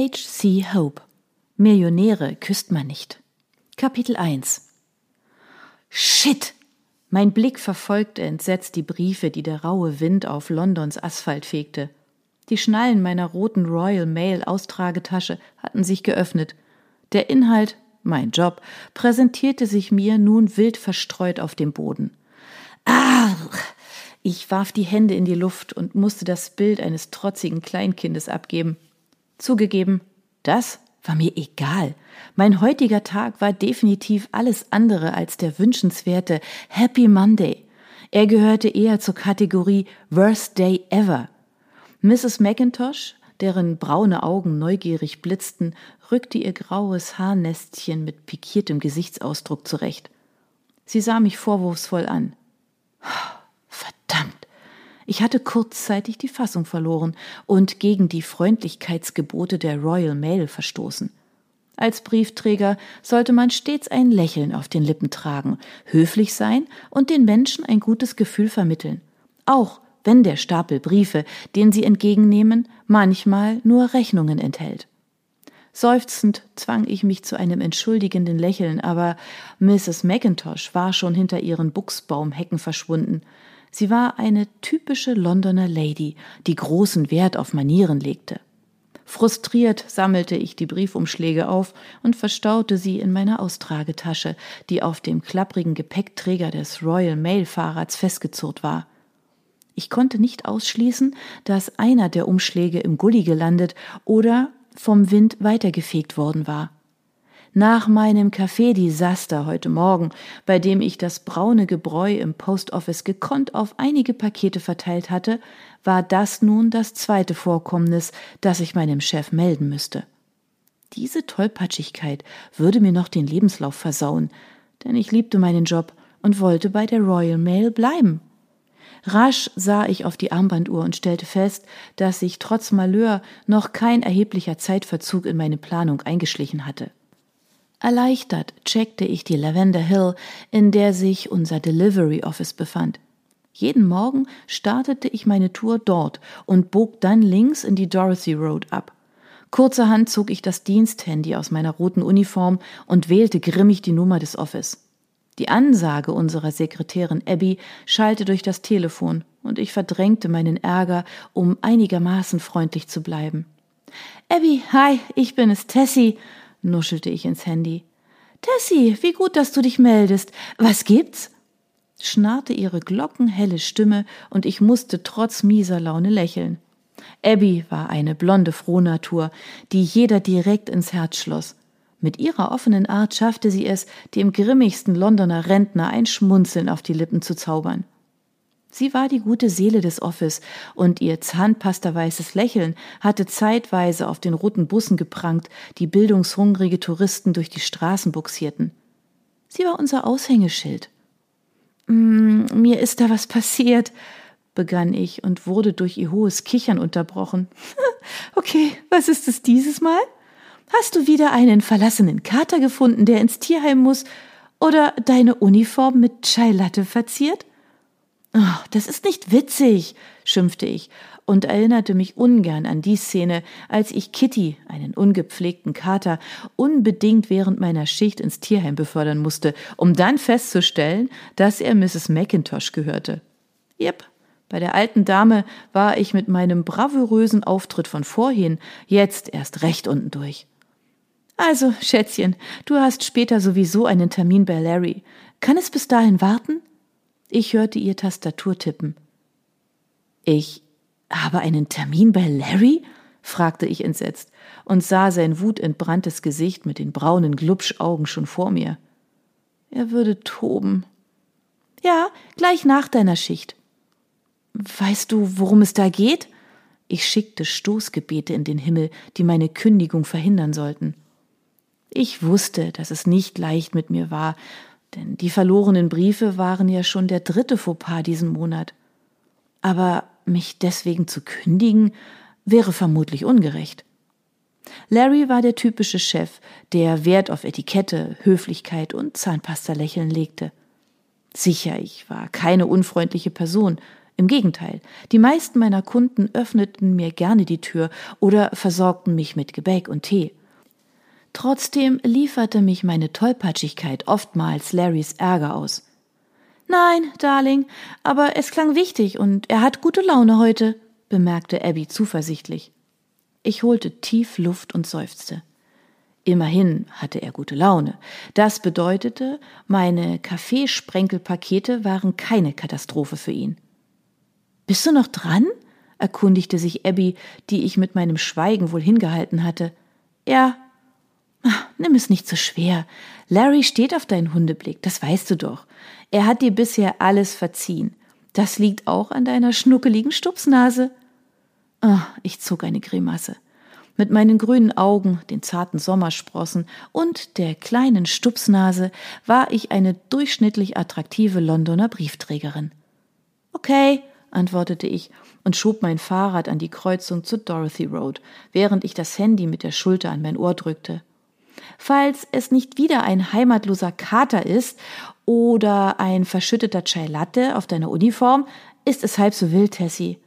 H.C. Hope Millionäre küsst man nicht. Kapitel 1 Shit! Mein Blick verfolgte entsetzt die Briefe, die der raue Wind auf Londons Asphalt fegte. Die Schnallen meiner roten Royal Mail Austragetasche hatten sich geöffnet. Der Inhalt, mein Job, präsentierte sich mir nun wild verstreut auf dem Boden. Ah! Ich warf die Hände in die Luft und musste das Bild eines trotzigen Kleinkindes abgeben. Zugegeben, das war mir egal. Mein heutiger Tag war definitiv alles andere als der wünschenswerte Happy Monday. Er gehörte eher zur Kategorie Worst Day Ever. Mrs. McIntosh, deren braune Augen neugierig blitzten, rückte ihr graues Haarnestchen mit pikiertem Gesichtsausdruck zurecht. Sie sah mich vorwurfsvoll an. Ich hatte kurzzeitig die Fassung verloren und gegen die Freundlichkeitsgebote der Royal Mail verstoßen. Als Briefträger sollte man stets ein Lächeln auf den Lippen tragen, höflich sein und den Menschen ein gutes Gefühl vermitteln. Auch wenn der Stapel Briefe, den sie entgegennehmen, manchmal nur Rechnungen enthält. Seufzend zwang ich mich zu einem entschuldigenden Lächeln, aber Mrs. McIntosh war schon hinter ihren Buchsbaumhecken verschwunden. Sie war eine typische Londoner Lady, die großen Wert auf Manieren legte. Frustriert sammelte ich die Briefumschläge auf und verstaute sie in meiner Austragetasche, die auf dem klapprigen Gepäckträger des Royal Mail Fahrrads festgezurrt war. Ich konnte nicht ausschließen, dass einer der Umschläge im Gully gelandet oder vom Wind weitergefegt worden war. Nach meinem Kaffeedesaster heute Morgen, bei dem ich das braune Gebräu im Post Office gekonnt auf einige Pakete verteilt hatte, war das nun das zweite Vorkommnis, das ich meinem Chef melden müsste. Diese Tollpatschigkeit würde mir noch den Lebenslauf versauen, denn ich liebte meinen Job und wollte bei der Royal Mail bleiben. Rasch sah ich auf die Armbanduhr und stellte fest, dass sich trotz Malheur noch kein erheblicher Zeitverzug in meine Planung eingeschlichen hatte. Erleichtert checkte ich die Lavender Hill, in der sich unser Delivery Office befand. Jeden Morgen startete ich meine Tour dort und bog dann links in die Dorothy Road ab. Kurzerhand zog ich das Diensthandy aus meiner roten Uniform und wählte grimmig die Nummer des Office. Die Ansage unserer Sekretärin Abby schallte durch das Telefon und ich verdrängte meinen Ärger, um einigermaßen freundlich zu bleiben. Abby, hi, ich bin es, Tessie nuschelte ich ins Handy. Tessie, wie gut, dass du dich meldest. Was gibt's? schnarrte ihre glockenhelle Stimme und ich musste trotz mieser Laune lächeln. Abby war eine blonde Frohnatur, die jeder direkt ins Herz schloss. Mit ihrer offenen Art schaffte sie es, dem grimmigsten Londoner Rentner ein Schmunzeln auf die Lippen zu zaubern. Sie war die gute Seele des Office, und ihr zahnpastaweißes Lächeln hatte zeitweise auf den roten Bussen geprangt, die bildungshungrige Touristen durch die Straßen buxierten. Sie war unser Aushängeschild. Mm, mir ist da was passiert, begann ich und wurde durch ihr hohes Kichern unterbrochen. okay, was ist es dieses Mal? Hast du wieder einen verlassenen Kater gefunden, der ins Tierheim muss, oder deine Uniform mit Chai Latte verziert? Oh, das ist nicht witzig, schimpfte ich und erinnerte mich ungern an die Szene, als ich Kitty, einen ungepflegten Kater, unbedingt während meiner Schicht ins Tierheim befördern musste, um dann festzustellen, dass er Mrs. McIntosh gehörte. Jep, bei der alten Dame war ich mit meinem bravourösen Auftritt von vorhin jetzt erst recht unten durch. Also, Schätzchen, du hast später sowieso einen Termin bei Larry. Kann es bis dahin warten? Ich hörte ihr Tastatur tippen. Ich habe einen Termin bei Larry? fragte ich entsetzt und sah sein wutentbranntes Gesicht mit den braunen Glubschaugen schon vor mir. Er würde toben. Ja, gleich nach deiner Schicht. Weißt du, worum es da geht? Ich schickte Stoßgebete in den Himmel, die meine Kündigung verhindern sollten. Ich wusste, dass es nicht leicht mit mir war, denn die verlorenen Briefe waren ja schon der dritte Fauxpas diesen Monat. Aber mich deswegen zu kündigen, wäre vermutlich ungerecht. Larry war der typische Chef, der Wert auf Etikette, Höflichkeit und Zahnpasta-Lächeln legte. Sicher, ich war keine unfreundliche Person, Im Gegenteil, die meisten meiner Kunden öffneten mir gerne die Tür oder versorgten mich mit Gebäck und Tee. Trotzdem lieferte mich meine Tollpatschigkeit oftmals Larrys Ärger aus. Nein, Darling, aber es klang wichtig und er hat gute Laune heute, bemerkte Abby zuversichtlich. Ich holte tief Luft und seufzte. Immerhin hatte er gute Laune. Das bedeutete, meine Kaffeesprenkelpakete waren keine Katastrophe für ihn. Bist du noch dran? erkundigte sich Abby, die ich mit meinem Schweigen wohl hingehalten hatte. Ja. Ach, nimm es nicht so schwer. Larry steht auf deinen Hundeblick, das weißt du doch. Er hat dir bisher alles verziehen. Das liegt auch an deiner schnuckeligen Stupsnase. Ah, ich zog eine Grimasse. Mit meinen grünen Augen, den zarten Sommersprossen und der kleinen Stupsnase war ich eine durchschnittlich attraktive Londoner Briefträgerin. Okay, antwortete ich und schob mein Fahrrad an die Kreuzung zur Dorothy Road, während ich das Handy mit der Schulter an mein Ohr drückte. Falls es nicht wieder ein heimatloser Kater ist oder ein verschütteter Chai Latte auf deiner Uniform, ist es halb so wild, Tessie.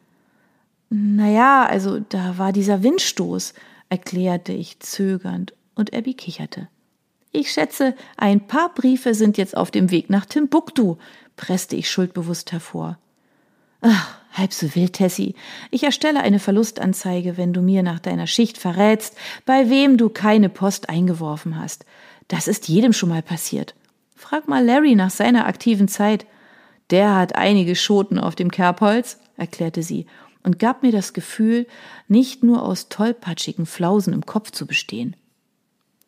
Naja, also da war dieser Windstoß, erklärte ich zögernd, und Abby kicherte. Ich schätze, ein paar Briefe sind jetzt auf dem Weg nach Timbuktu, presste ich schuldbewusst hervor. Ach, halb so wild, Tessie. Ich erstelle eine Verlustanzeige, wenn du mir nach deiner Schicht verrätst, bei wem du keine Post eingeworfen hast. Das ist jedem schon mal passiert. Frag mal Larry nach seiner aktiven Zeit. Der hat einige Schoten auf dem Kerbholz, erklärte sie und gab mir das Gefühl, nicht nur aus tollpatschigen Flausen im Kopf zu bestehen.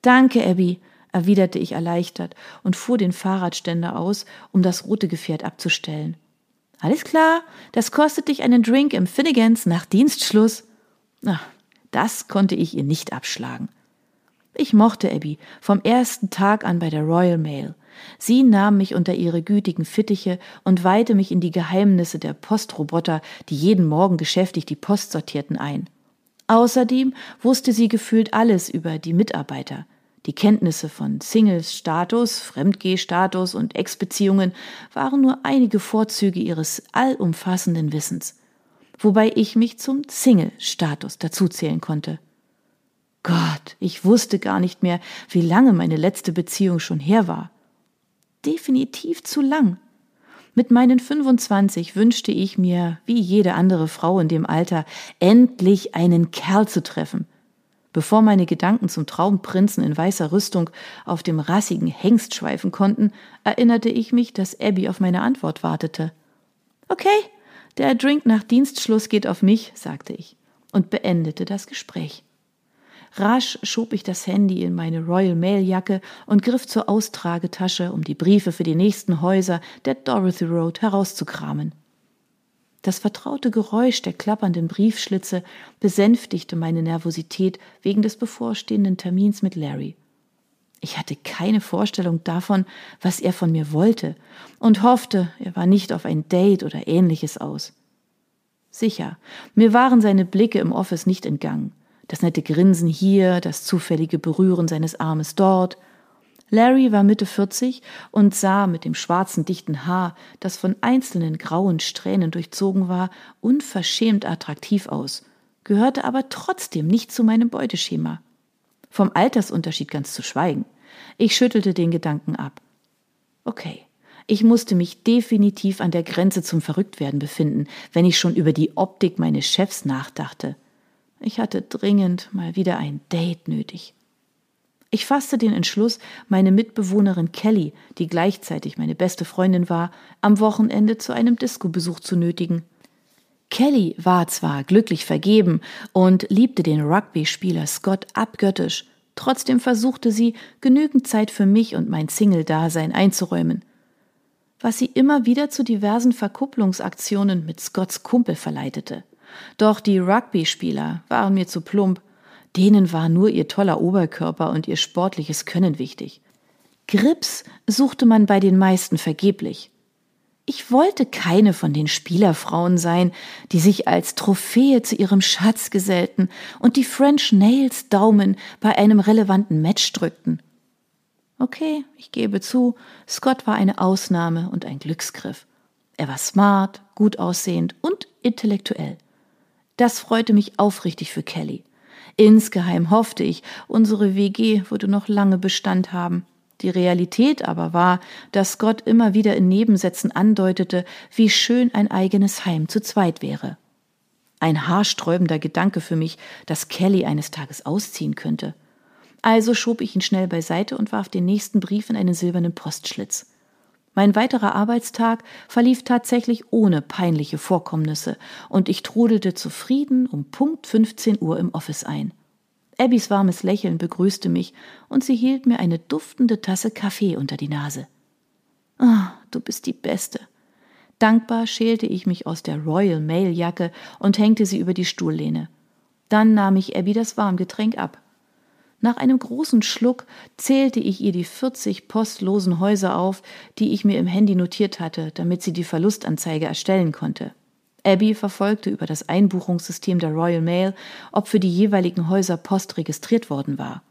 Danke, Abby, erwiderte ich erleichtert und fuhr den Fahrradständer aus, um das rote Gefährt abzustellen. Alles klar, das kostet dich einen Drink im Finnegans nach Dienstschluss. Ach, das konnte ich ihr nicht abschlagen. Ich mochte Abby vom ersten Tag an bei der Royal Mail. Sie nahm mich unter ihre gütigen Fittiche und weihte mich in die Geheimnisse der Postroboter, die jeden Morgen geschäftig die Post sortierten, ein. Außerdem wusste sie gefühlt alles über die Mitarbeiter. Die Kenntnisse von Singles-Status, Fremdgeh-Status und Ex-Beziehungen waren nur einige Vorzüge ihres allumfassenden Wissens, wobei ich mich zum Single-Status dazuzählen konnte. Gott, ich wusste gar nicht mehr, wie lange meine letzte Beziehung schon her war definitiv zu lang. Mit meinen 25 wünschte ich mir, wie jede andere Frau in dem Alter, endlich einen Kerl zu treffen. Bevor meine Gedanken zum Traumprinzen in weißer Rüstung auf dem rassigen Hengst schweifen konnten, erinnerte ich mich, dass Abby auf meine Antwort wartete. Okay, der Drink nach Dienstschluss geht auf mich, sagte ich und beendete das Gespräch. Rasch schob ich das Handy in meine Royal Mail Jacke und griff zur Austragetasche, um die Briefe für die nächsten Häuser der Dorothy Road herauszukramen. Das vertraute Geräusch der klappernden Briefschlitze besänftigte meine Nervosität wegen des bevorstehenden Termins mit Larry. Ich hatte keine Vorstellung davon, was er von mir wollte, und hoffte, er war nicht auf ein Date oder ähnliches aus. Sicher, mir waren seine Blicke im Office nicht entgangen das nette Grinsen hier, das zufällige Berühren seines Armes dort. Larry war Mitte 40 und sah mit dem schwarzen dichten Haar, das von einzelnen grauen Strähnen durchzogen war, unverschämt attraktiv aus, gehörte aber trotzdem nicht zu meinem Beuteschema. Vom Altersunterschied ganz zu schweigen. Ich schüttelte den Gedanken ab. Okay, ich musste mich definitiv an der Grenze zum Verrücktwerden befinden, wenn ich schon über die Optik meines Chefs nachdachte. Ich hatte dringend mal wieder ein Date nötig. Ich fasste den Entschluss, meine Mitbewohnerin Kelly, die gleichzeitig meine beste Freundin war, am Wochenende zu einem Disco-Besuch zu nötigen. Kelly war zwar glücklich vergeben und liebte den Rugby-Spieler Scott abgöttisch, trotzdem versuchte sie, genügend Zeit für mich und mein Single-Dasein einzuräumen, was sie immer wieder zu diversen Verkupplungsaktionen mit Scotts Kumpel verleitete. Doch die Rugby-Spieler waren mir zu plump. Denen war nur ihr toller Oberkörper und ihr sportliches Können wichtig. Grips suchte man bei den meisten vergeblich. Ich wollte keine von den Spielerfrauen sein, die sich als Trophäe zu ihrem Schatz gesellten und die French Nails Daumen bei einem relevanten Match drückten. Okay, ich gebe zu, Scott war eine Ausnahme und ein Glücksgriff. Er war smart, gut aussehend und intellektuell. Das freute mich aufrichtig für Kelly. Insgeheim hoffte ich, unsere WG würde noch lange Bestand haben. Die Realität aber war, dass Gott immer wieder in Nebensätzen andeutete, wie schön ein eigenes Heim zu zweit wäre. Ein haarsträubender Gedanke für mich, dass Kelly eines Tages ausziehen könnte. Also schob ich ihn schnell beiseite und warf den nächsten Brief in einen silbernen Postschlitz. Mein weiterer Arbeitstag verlief tatsächlich ohne peinliche Vorkommnisse und ich trudelte zufrieden um Punkt 15 Uhr im Office ein. Abbys warmes Lächeln begrüßte mich und sie hielt mir eine duftende Tasse Kaffee unter die Nase. Oh, du bist die Beste. Dankbar schälte ich mich aus der Royal Mail Jacke und hängte sie über die Stuhllehne. Dann nahm ich Abby das Warmgetränk ab. Nach einem großen Schluck zählte ich ihr die 40 postlosen Häuser auf, die ich mir im Handy notiert hatte, damit sie die Verlustanzeige erstellen konnte. Abby verfolgte über das Einbuchungssystem der Royal Mail, ob für die jeweiligen Häuser Post registriert worden war.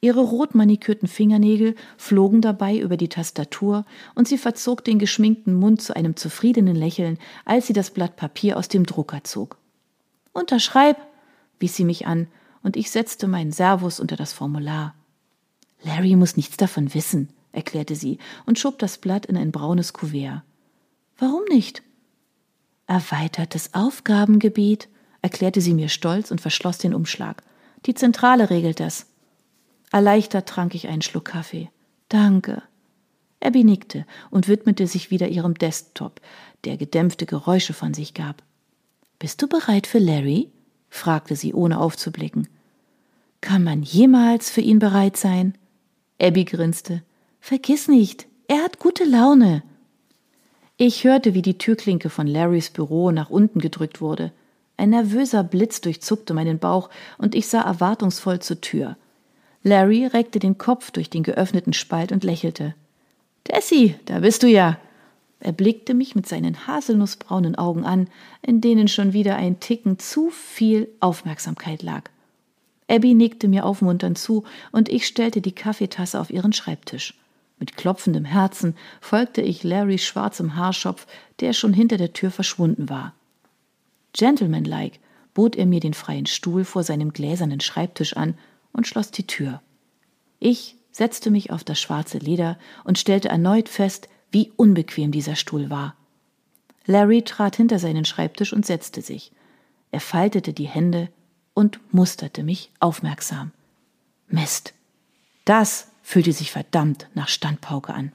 Ihre rot manikürten Fingernägel flogen dabei über die Tastatur und sie verzog den geschminkten Mund zu einem zufriedenen Lächeln, als sie das Blatt Papier aus dem Drucker zog. Unterschreib, wies sie mich an, und ich setzte meinen Servus unter das Formular. Larry muss nichts davon wissen, erklärte sie und schob das Blatt in ein braunes Kuvert. Warum nicht? Erweitertes Aufgabengebiet, erklärte sie mir stolz und verschloss den Umschlag. Die Zentrale regelt das. Erleichtert trank ich einen Schluck Kaffee. Danke. Abby nickte und widmete sich wieder ihrem Desktop, der gedämpfte Geräusche von sich gab. Bist du bereit für Larry? fragte sie, ohne aufzublicken. Kann man jemals für ihn bereit sein? Abby grinste. Vergiss nicht, er hat gute Laune. Ich hörte, wie die Türklinke von Larrys Büro nach unten gedrückt wurde. Ein nervöser Blitz durchzuckte meinen Bauch und ich sah erwartungsvoll zur Tür. Larry reckte den Kopf durch den geöffneten Spalt und lächelte. Tessie, da bist du ja. Er blickte mich mit seinen haselnussbraunen Augen an, in denen schon wieder ein Ticken zu viel Aufmerksamkeit lag. Abby nickte mir aufmunternd zu und ich stellte die Kaffeetasse auf ihren Schreibtisch. Mit klopfendem Herzen folgte ich Larrys schwarzem Haarschopf, der schon hinter der Tür verschwunden war. Gentlemanlike bot er mir den freien Stuhl vor seinem gläsernen Schreibtisch an und schloss die Tür. Ich setzte mich auf das schwarze Leder und stellte erneut fest, wie unbequem dieser Stuhl war. Larry trat hinter seinen Schreibtisch und setzte sich. Er faltete die Hände und musterte mich aufmerksam. Mist. Das fühlte sich verdammt nach Standpauke an.